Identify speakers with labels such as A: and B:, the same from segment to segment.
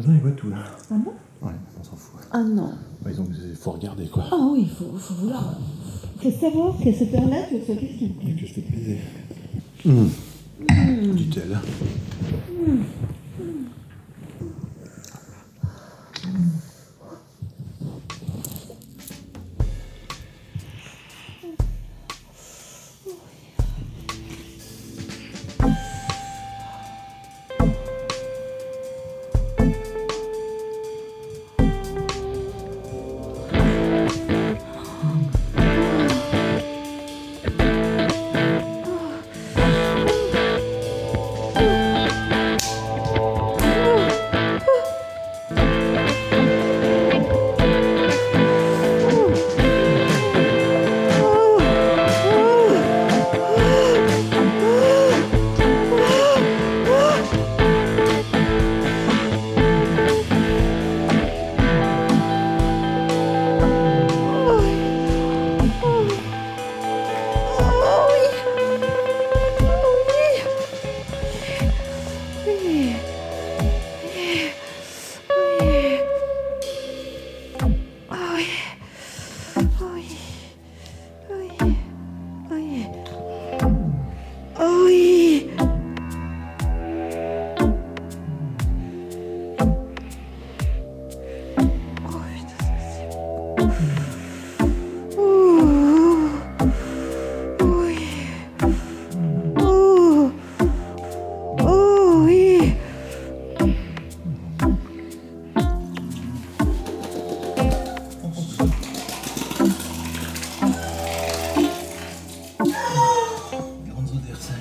A: voisins, ils voient tout là.
B: Ah bon?
A: Ouais, on s'en fout.
B: Ah non.
A: Bah, ils ont- il faut regarder quoi.
B: Ah oui, il faut, faut vouloir. Il faut savoir qu'à cette heure-là, tu reçois qu'est-ce qu'il
A: Et que je fais te baiser. Mmh. Dit-elle. Grandes de Versailles.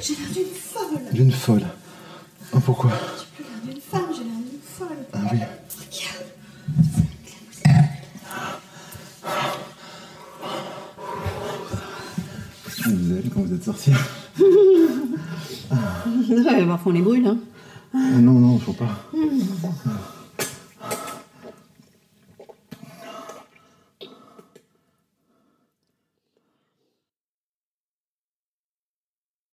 B: J'ai l'air d'une folle.
A: D'une folle. Ah, pourquoi
B: J'ai l'air d'une femme, j'ai l'air d'une folle.
A: Ah oui.
B: Regarde.
A: Vous quand vous êtes sorcière
B: Ouais, parfois on les brûle, hein.
A: Ah, Non, non, faut pas.